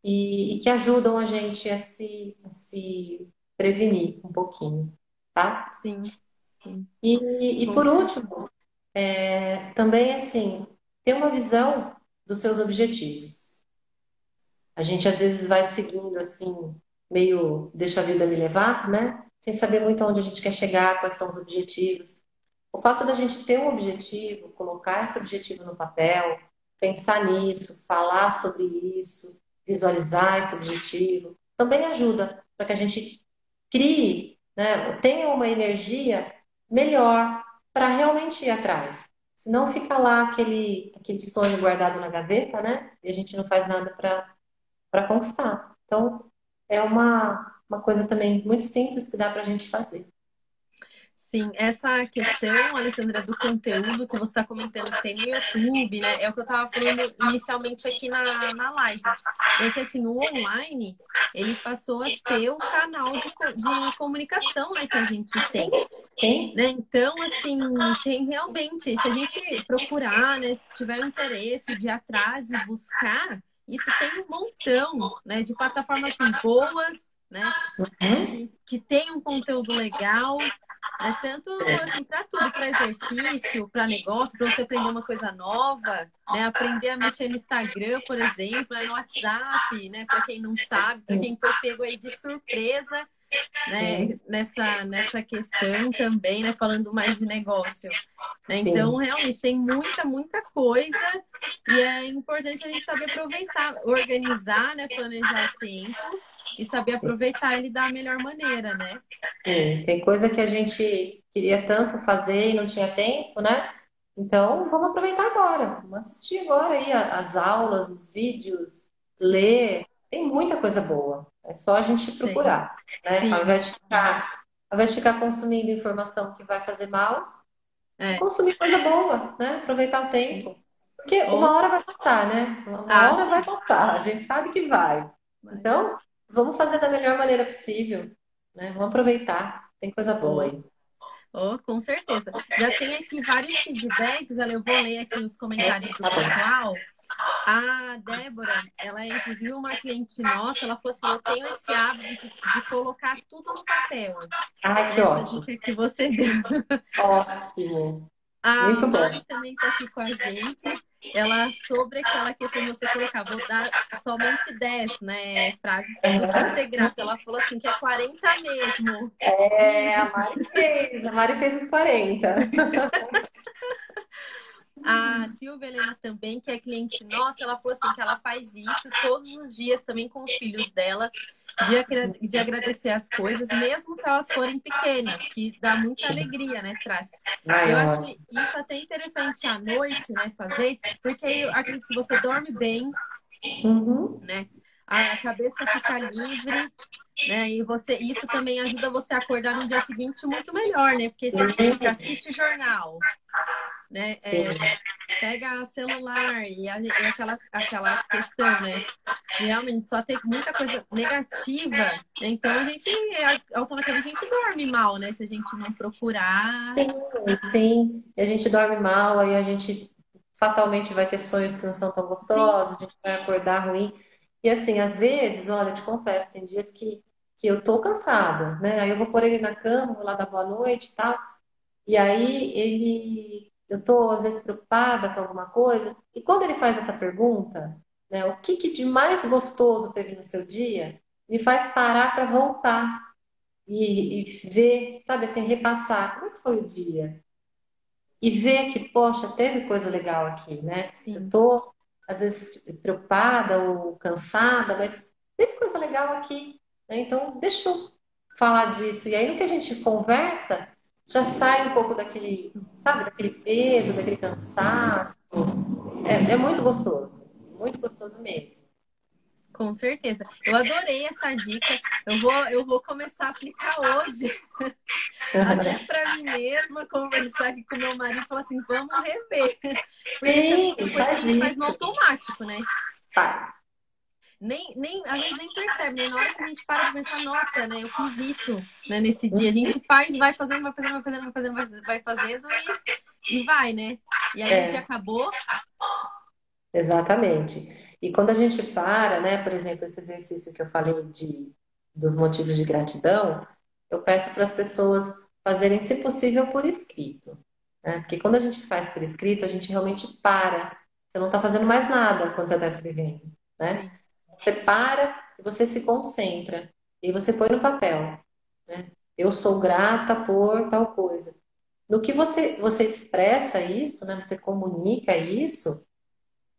E, e, que ajudam a gente a se, a se prevenir um pouquinho tá? Sim. sim. E, e por último, é, também assim, ter uma visão dos seus objetivos. A gente às vezes vai seguindo assim, meio deixa a vida me levar, né? Sem saber muito aonde a gente quer chegar, quais são os objetivos. O fato da gente ter um objetivo, colocar esse objetivo no papel, pensar nisso, falar sobre isso, visualizar esse objetivo, também ajuda para que a gente crie né, tenha uma energia melhor para realmente ir atrás. Senão fica lá aquele, aquele sonho guardado na gaveta, né? E a gente não faz nada para conquistar. Então, é uma, uma coisa também muito simples que dá para a gente fazer. Sim, essa questão, Alessandra, do conteúdo que você está comentando que tem no YouTube, né? É o que eu estava falando inicialmente aqui na, na live. É que assim, o online, ele passou a ser o canal de, de comunicação né, que a gente tem. Né? Então, assim, tem realmente, se a gente procurar, né, tiver interesse de ir atrás e buscar, isso tem um montão né, de plataformas assim, boas, né? Uhum. Que, que tem um conteúdo legal, é tanto assim, para tudo, para exercício, para negócio, para você aprender uma coisa nova, né? Aprender a mexer no Instagram, por exemplo, no WhatsApp, né? Para quem não sabe, para quem foi pego aí de surpresa, né? Nessa, nessa questão também, né? Falando mais de negócio. Né? Então, realmente, tem muita, muita coisa e é importante a gente saber aproveitar, organizar, né? Planejar o tempo e saber aproveitar ele da melhor maneira, né? Sim, tem coisa que a gente queria tanto fazer e não tinha tempo, né? Então, vamos aproveitar agora. Vamos assistir agora aí as aulas, os vídeos, ler. Tem muita coisa boa. É só a gente procurar, Sim. né? Sim. Ao invés de ficar, ao invés de ficar consumindo informação que vai fazer mal, é. consumir coisa boa, né? Aproveitar o tempo. Porque uma hora vai passar, né? Uma ah, hora vai passar. A gente sabe que vai. Então, vamos fazer da melhor maneira possível, né? Vamos aproveitar, tem coisa boa aí. Oh, com certeza. Já tem aqui vários feedbacks, eu vou ler aqui os comentários do pessoal. A Débora, ela é inclusive uma cliente nossa, ela falou assim: eu tenho esse hábito de, de colocar tudo no papel. Ah, que Essa ótimo. dica que você deu. Ótimo. A Muito Mari bom. também está aqui com a gente. Ela, sobre aquela questão de você colocar, vou dar somente 10, né? Frases do que ser grata. Ela falou assim que é 40 mesmo. É, a Mari fez. A Mari fez os 40. (laughs) A Silvia Helena também, que é cliente nossa, ela falou assim que ela faz isso todos os dias também com os filhos dela, de, de agradecer as coisas, mesmo que elas forem pequenas, que dá muita alegria, né, traz. Eu acho que isso é até interessante à noite, né, fazer, porque eu acredito que você dorme bem, uhum. né? A cabeça fica livre, né? E você, isso também ajuda você a acordar no dia seguinte muito melhor, né? Porque se a gente fica, assiste jornal, né? É, pega celular e, a, e, aquela, aquela questão, né? De realmente só ter muita coisa negativa, então a gente automaticamente a gente dorme mal, né? Se a gente não procurar. Sim, sim. a gente dorme mal, aí a gente fatalmente vai ter sonhos que não são tão gostosos, sim. a gente vai acordar ruim. E assim, às vezes, olha, eu te confesso, tem dias que, que eu tô cansada, né? Aí eu vou pôr ele na cama, vou lá dar boa noite e tal. E aí ele eu estou às vezes preocupada com alguma coisa. E quando ele faz essa pergunta, né, o que, que de mais gostoso teve no seu dia, me faz parar para voltar e, e, ver, sabe assim, repassar como é foi o dia. E ver que, poxa, teve coisa legal aqui, né? Sim. Eu estou, às vezes, preocupada ou cansada, mas teve coisa legal aqui. Né? Então, deixa eu falar disso. E aí, no que a gente conversa, já sai um pouco daquele, sabe, daquele peso, daquele cansaço. É, é muito gostoso, muito gostoso mesmo. Com certeza. Eu adorei essa dica. Eu vou, eu vou começar a aplicar hoje. (laughs) Até para mim mesma, conversar aqui com meu marido e falar assim, vamos rever. Porque Sim, também tem coisa que a gente faz no automático, né? Faz nem, nem, às vezes nem percebe, né? Na hora que a gente para pra pensar, nossa, né? Eu fiz isso né, nesse dia. A gente faz, vai fazendo, vai fazendo, vai fazendo, vai fazendo, vai fazendo e, e vai, né? E aí é. a gente acabou. Exatamente. E quando a gente para, né, por exemplo, esse exercício que eu falei de, dos motivos de gratidão, eu peço para as pessoas fazerem, se possível, por escrito. Né? Porque quando a gente faz por escrito, a gente realmente para. Você não está fazendo mais nada quando você está escrevendo. Né? Você para e você se concentra. E você põe no papel. Né? Eu sou grata por tal coisa. No que você, você expressa isso, né? você comunica isso,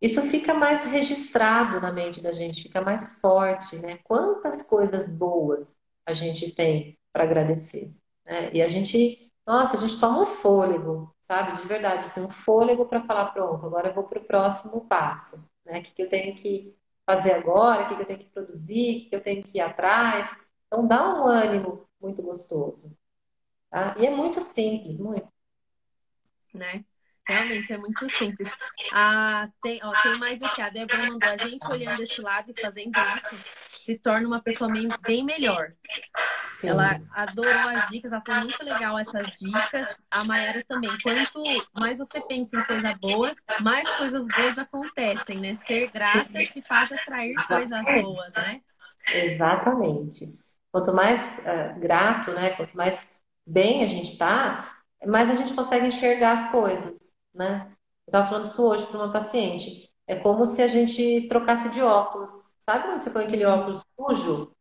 isso fica mais registrado na mente da gente, fica mais forte. Né? Quantas coisas boas a gente tem para agradecer. Né? E a gente, nossa, a gente toma um fôlego, sabe? De verdade, assim, um fôlego para falar, pronto, agora eu vou para o próximo passo. Né? O que, que eu tenho que fazer agora, o que eu tenho que produzir, o que eu tenho que ir atrás. Então dá um ânimo muito gostoso. Tá? E é muito simples, muito. Né? Realmente é muito simples. Ah, tem, ó, tem mais aqui. A Débora mandou a gente olhando esse lado e fazendo isso se torna uma pessoa bem melhor. Sim. Ela adorou as dicas, ela foi muito legal essas dicas. A Mayara também. Quanto mais você pensa em coisa boa, mais coisas boas acontecem, né? Ser grata te faz atrair coisas boas, né? Exatamente. Quanto mais uh, grato, né? Quanto mais bem a gente tá, mais a gente consegue enxergar as coisas, né? Eu estava falando isso hoje para uma paciente. É como se a gente trocasse de óculos. Sabe quando você põe aquele óculos sujo,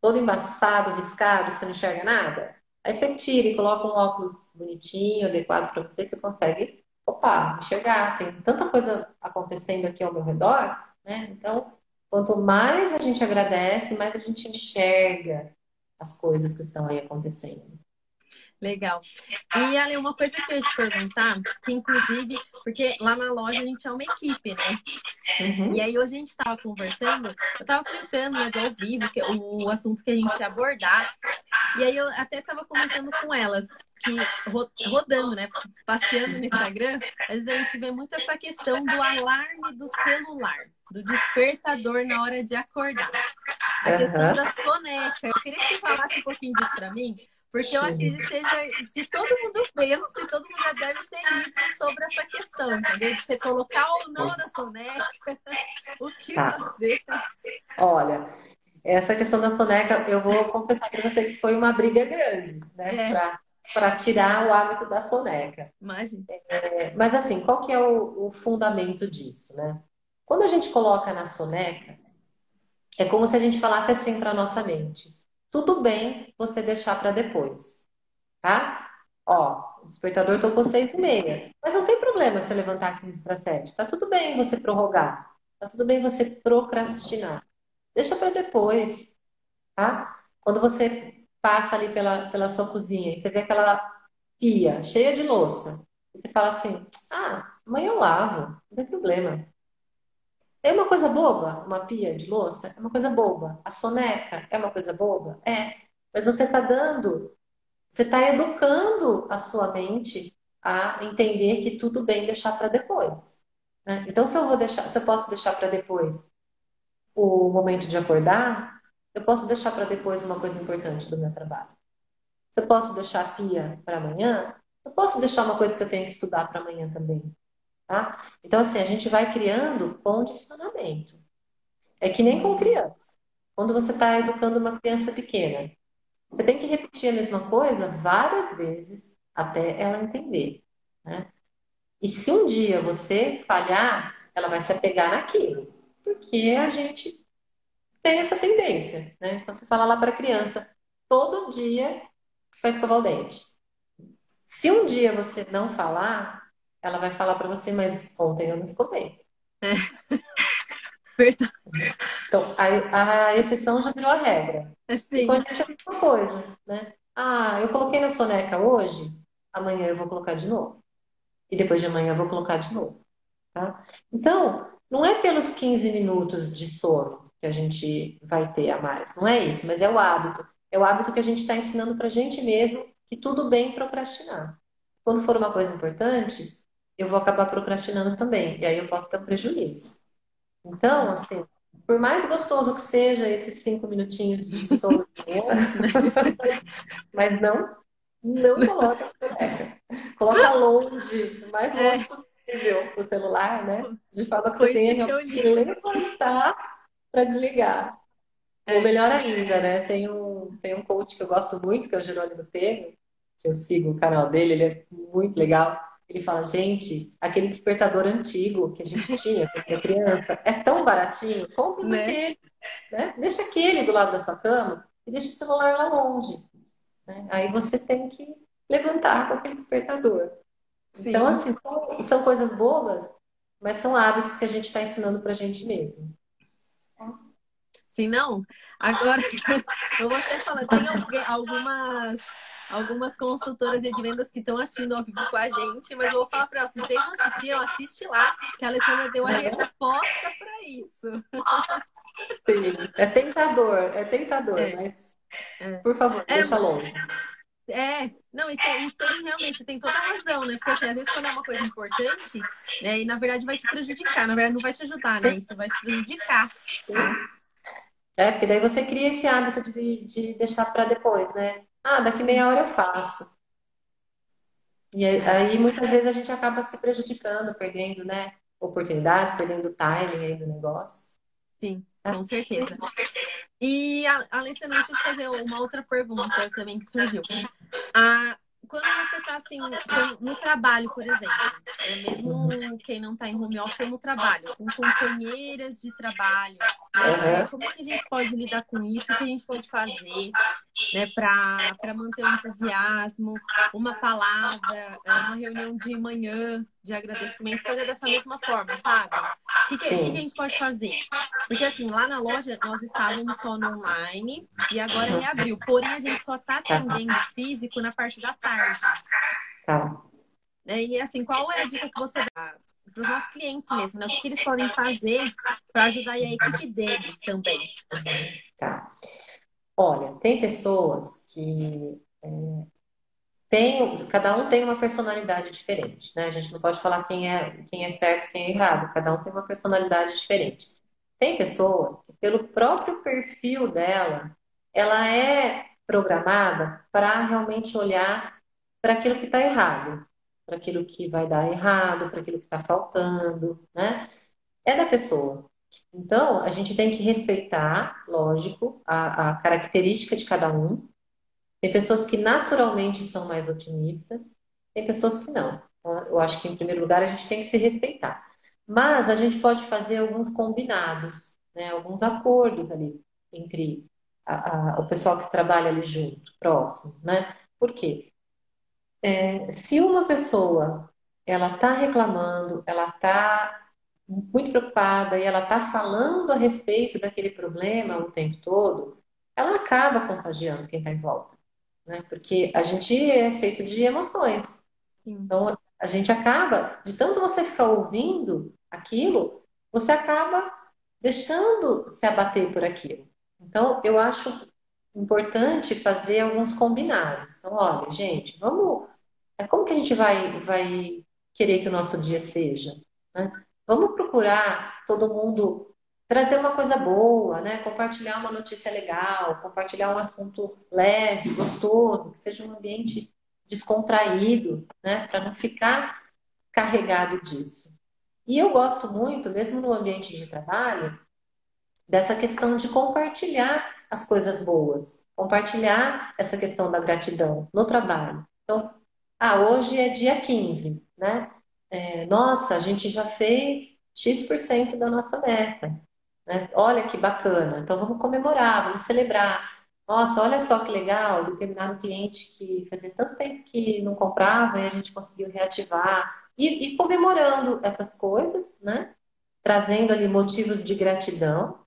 todo embaçado, riscado, que você não enxerga nada? Aí você tira e coloca um óculos bonitinho, adequado para você, você consegue, opa, enxergar. Tem tanta coisa acontecendo aqui ao meu redor, né? Então, quanto mais a gente agradece, mais a gente enxerga as coisas que estão aí acontecendo. Legal. E ali, uma coisa que eu ia te perguntar, que inclusive, porque lá na loja a gente é uma equipe, né? Uhum. E aí hoje a gente estava conversando, eu estava comentando né, do ao vivo, que, o, o assunto que a gente ia abordar. E aí eu até estava comentando com elas que rodando, né? Passeando no Instagram, às vezes a gente vê muito essa questão do alarme do celular, do despertador na hora de acordar. A uhum. questão da soneca. Eu queria que você falasse um pouquinho disso para mim, porque eu acredito que seja, se todo mundo pensa, todo mundo já deve ter lido sobre essa questão, entendeu? De você colocar ou não na soneca, (laughs) o que tá. fazer. Olha, essa questão da soneca, eu vou confessar para você que foi uma briga grande, né? É. Para tirar o hábito da soneca. Imagina. É, mas assim, qual que é o, o fundamento disso, né? Quando a gente coloca na soneca, é como se a gente falasse assim para nossa mente tudo bem você deixar para depois, tá? Ó, o despertador tocou seis e meia, mas não tem problema você levantar 15 para sete. Tá tudo bem você prorrogar, tá tudo bem você procrastinar. Deixa para depois, tá? Quando você passa ali pela, pela sua cozinha e você vê aquela pia cheia de louça, você fala assim: ah, amanhã eu lavo, não tem problema. É uma coisa boba, uma pia de louça? É uma coisa boba. A soneca é uma coisa boba? É. Mas você está dando, você está educando a sua mente a entender que tudo bem deixar para depois. Né? Então, se eu vou deixar, se eu posso deixar para depois o momento de acordar, eu posso deixar para depois uma coisa importante do meu trabalho. Se eu posso deixar a pia para amanhã, eu posso deixar uma coisa que eu tenho que estudar para amanhã também. Tá? Então, assim, a gente vai criando condicionamento. É que nem com criança. Quando você está educando uma criança pequena, você tem que repetir a mesma coisa várias vezes até ela entender. Né? E se um dia você falhar, ela vai se apegar naquilo, porque a gente tem essa tendência. Né? Então, você fala lá para a criança, todo dia vai escovar o dente. Se um dia você não falar, ela vai falar para você, mas ontem eu não escovei. É. (laughs) Verdade. Então, a, a exceção já virou a regra. É sim. Pode ser a mesma coisa, né? Ah, eu coloquei na soneca hoje, amanhã eu vou colocar de novo. E depois de amanhã eu vou colocar de novo. Tá? Então, não é pelos 15 minutos de sono que a gente vai ter a mais. Não é isso, mas é o hábito. É o hábito que a gente está ensinando para a gente mesmo que tudo bem procrastinar. Quando for uma coisa importante, eu vou acabar procrastinando também. E aí eu posso ter um prejuízo. Então, assim, por mais gostoso que seja esses cinco minutinhos de sono (laughs) mas não, não coloca Coloca longe, o mais longe é. possível o celular, né? De forma que você tenha que levantar para desligar. É. Ou melhor ainda, né? Tem um, tem um coach que eu gosto muito, que é o Jerônimo Terno, que eu sigo o canal dele, ele é muito legal. Ele fala, gente, aquele despertador antigo que a gente tinha quando era criança é tão baratinho, compra né? aquele, né? Deixa aquele do lado da sua cama e deixa o celular lá longe. Né? Aí você tem que levantar com aquele despertador. Sim. Então, assim, são, são coisas bobas, mas são hábitos que a gente está ensinando para a gente mesmo. Sim, não? Agora, (laughs) eu vou até falar, tem algumas algumas consultoras de vendas que estão assistindo ao vivo com a gente, mas eu vou falar para elas, se vocês não assistiram, assiste lá, que a Alessandra deu a resposta para isso. Sim, é tentador, é tentador, é. mas é. por favor, é, deixa longe. É, não, e tem, e tem, realmente, você tem toda a razão, né? Porque assim, às vezes quando é uma coisa importante, né, e na verdade vai te prejudicar, na verdade não vai te ajudar, né? Isso vai te prejudicar. Né? É, porque daí você cria esse hábito de, de deixar para depois, né? Ah, daqui meia hora eu faço. E aí muitas vezes a gente acaba se prejudicando, perdendo, né, oportunidades, perdendo o timing aí do negócio. Sim, tá? com certeza. E, Alessandra, deixa eu te fazer uma outra pergunta também que surgiu. Ah, quando você está assim, no trabalho, por exemplo, é mesmo quem não está em home office ou no trabalho, com companheiras de trabalho, né? como é que a gente pode lidar com isso? O que a gente pode fazer né, para manter o entusiasmo? Uma palavra, é, uma reunião de manhã de agradecimento, fazer dessa mesma forma, sabe? O que, que, que, a gente pode fazer? Porque assim, lá na loja nós estávamos só no online e agora reabriu. Porém, a gente só está atendendo físico na parte da tarde. Tá. É, e assim, qual é a dica que você dá para os nossos clientes mesmo, né? O que eles podem fazer para ajudar a equipe deles também? Tá. Olha, tem pessoas que é, tem, cada um tem uma personalidade diferente, né? A gente não pode falar quem é, quem é certo, quem é errado. Cada um tem uma personalidade diferente. Tem pessoas que, pelo próprio perfil dela, ela é programada para realmente olhar para aquilo que está errado, para aquilo que vai dar errado, para aquilo que está faltando, né? É da pessoa. Então, a gente tem que respeitar, lógico, a, a característica de cada um. Tem pessoas que naturalmente são mais otimistas, tem pessoas que não. Então, eu acho que, em primeiro lugar, a gente tem que se respeitar. Mas a gente pode fazer alguns combinados, né? alguns acordos ali entre a, a, o pessoal que trabalha ali junto, próximo, né? Por quê? É, se uma pessoa ela está reclamando, ela está muito preocupada e ela está falando a respeito daquele problema o tempo todo, ela acaba contagiando quem está em volta, né? Porque a gente é feito de emoções. Então a gente acaba, de tanto você ficar ouvindo aquilo, você acaba deixando se abater por aquilo. Então, eu acho importante fazer alguns combinados. Então, olha, gente, vamos É como que a gente vai, vai querer que o nosso dia seja? Né? Vamos procurar todo mundo trazer uma coisa boa, né? Compartilhar uma notícia legal, compartilhar um assunto leve, gostoso, que seja um ambiente descontraído, né? Para não ficar carregado disso. E eu gosto muito, mesmo no ambiente de trabalho, dessa questão de compartilhar as coisas boas, compartilhar essa questão da gratidão no trabalho. Então, ah, hoje é dia 15, né? É, nossa, a gente já fez X% da nossa meta. Né? Olha que bacana. Então vamos comemorar, vamos celebrar. Nossa, olha só que legal, determinado cliente que fazia tanto tempo que não comprava e a gente conseguiu reativar. E, e comemorando essas coisas, né? Trazendo ali motivos de gratidão.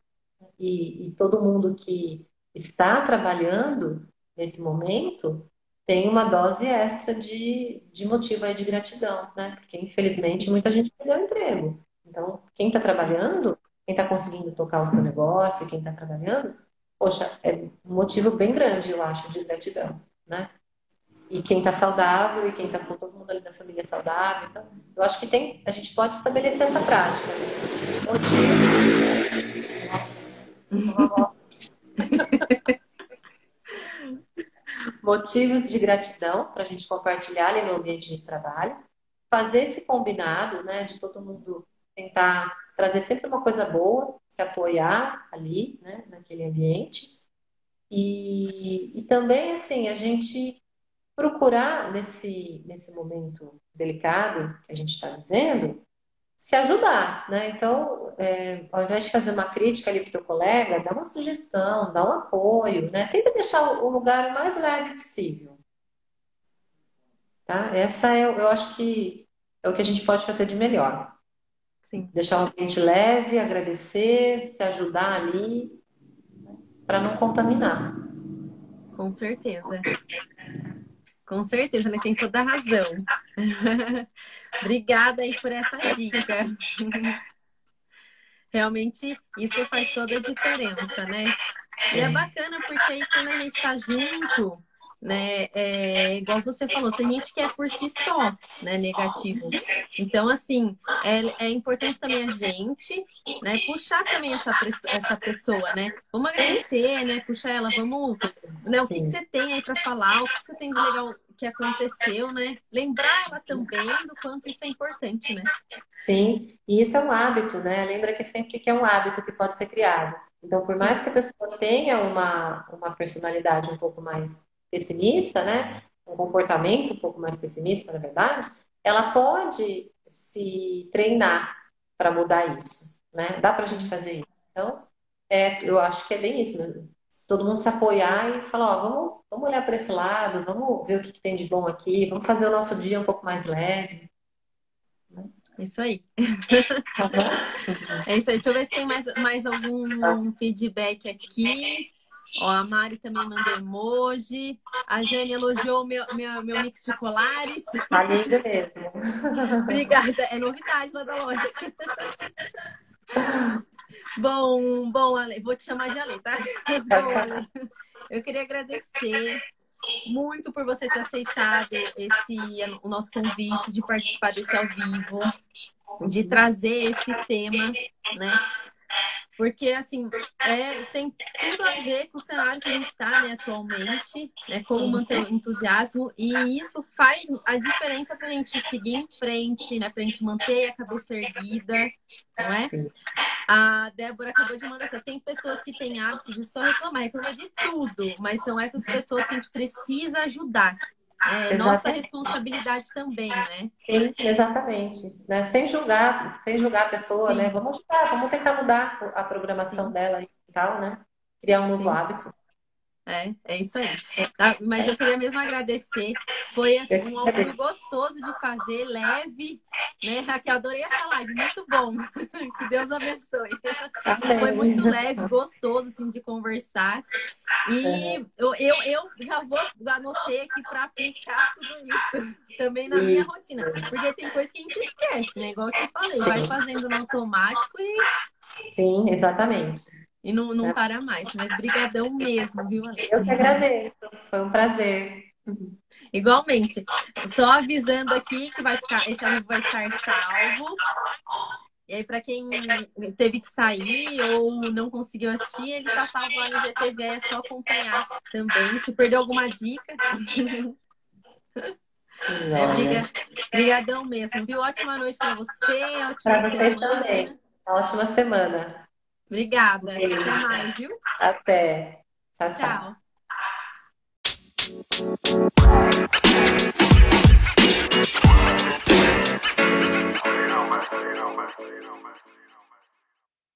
E, e todo mundo que está trabalhando nesse momento tem uma dose extra de, de motivo aí de gratidão, né? Porque infelizmente muita gente perdeu o emprego. Então, quem está trabalhando, quem está conseguindo tocar o seu negócio, quem está trabalhando, poxa, é um motivo bem grande, eu acho, de gratidão, né? E quem está saudável e quem está com todo mundo ali da família saudável. Então, eu acho que tem, a gente pode estabelecer essa prática. Motivo. (laughs) Motivos de gratidão para a gente compartilhar ali no ambiente de trabalho. Fazer esse combinado, né, de todo mundo tentar trazer sempre uma coisa boa, se apoiar ali, né, naquele ambiente. E, e também, assim, a gente procurar nesse, nesse momento delicado que a gente está vivendo, se ajudar, né? Então, é, ao invés de fazer uma crítica ali para o teu colega, dá uma sugestão, dá um apoio, né? Tenta deixar o lugar o mais leve possível. Tá? Essa é, eu acho que é o que a gente pode fazer de melhor. Sim. Deixar o ambiente leve, agradecer, se ajudar ali, para não contaminar. Com certeza. Com certeza, ele tem toda a razão. (laughs) Obrigada aí por essa dica. (laughs) Realmente, isso faz toda a diferença, né? E é bacana porque aí quando a gente tá junto, né? É, igual você falou, tem gente que é por si só, né? Negativo. Então, assim, é, é importante também a gente, né? Puxar também essa, essa pessoa, né? Vamos agradecer, né? Puxar ela, vamos, né? O que, que você tem aí para falar? O que você tem de legal que aconteceu, né? Lembrar ela também do quanto isso é importante, né? Sim, e isso é um hábito, né? Lembra que sempre que é um hábito que pode ser criado. Então, por mais que a pessoa tenha uma, uma personalidade um pouco mais pessimista, né? Um comportamento um pouco mais pessimista, na verdade, ela pode se treinar para mudar isso, né? Dá para a gente fazer isso. Então, é, eu acho que é bem isso. Né? todo mundo se apoiar e falar, ó, vamos, vamos olhar para esse lado, vamos ver o que, que, tem de bom aqui, vamos fazer o nosso dia um pouco mais leve. Isso aí. (laughs) é isso aí. Deixa eu ver se tem mais, mais algum feedback aqui. Ó, a Mari também mandou emoji. A Jane elogiou meu, meu, meu mix de colares. Tá lindo mesmo. (laughs) Obrigada. É novidade lá da loja. (laughs) bom, bom, Ale, vou te chamar de Ale, tá? (laughs) Bom, Ale, eu queria agradecer muito por você ter aceitado esse o nosso convite de participar desse ao vivo, de trazer esse tema, né? Porque, assim, é, tem tudo a ver com o cenário que a gente está né, atualmente, né, como manter o entusiasmo, e isso faz a diferença para a gente seguir em frente, né, para a gente manter a cabeça erguida, não é? A Débora acabou de mandar assim, tem pessoas que têm hábito de só reclamar, reclamar de tudo, mas são essas pessoas que a gente precisa ajudar. É nossa responsabilidade também, né? Sim, exatamente. Né? Sem julgar, sem julgar a pessoa, Sim. né? Vamos ajudar, vamos tentar mudar a programação Sim. dela e tal, né? Criar um novo Sim. hábito. É, é isso aí. Tá? Mas eu queria mesmo agradecer. Foi assim, um álbum gostoso de fazer, leve, né? Raquel, adorei essa live, muito bom. (laughs) Que Deus abençoe. Foi muito leve, gostoso assim, de conversar. E eu, eu, eu já vou anotei aqui para aplicar tudo isso (laughs) também na minha rotina. Porque tem coisa que a gente esquece, né? Igual eu te falei, vai fazendo no automático e. Sim, exatamente. E não, não para mais. Mas brigadão mesmo, viu, Eu que agradeço. Foi um prazer. Igualmente. Só avisando aqui que vai ficar, esse ao vai estar salvo. E aí, para quem teve que sair ou não conseguiu assistir, ele tá salvo lá no GTV, é só acompanhar também. Se perdeu alguma dica. (laughs) É, briga, brigadão mesmo, viu? Ótima noite para você, ótima pra você semana. Também. Ótima semana. Obrigada. Obrigada. Até mais, viu? Até. Tchau, tchau. tchau.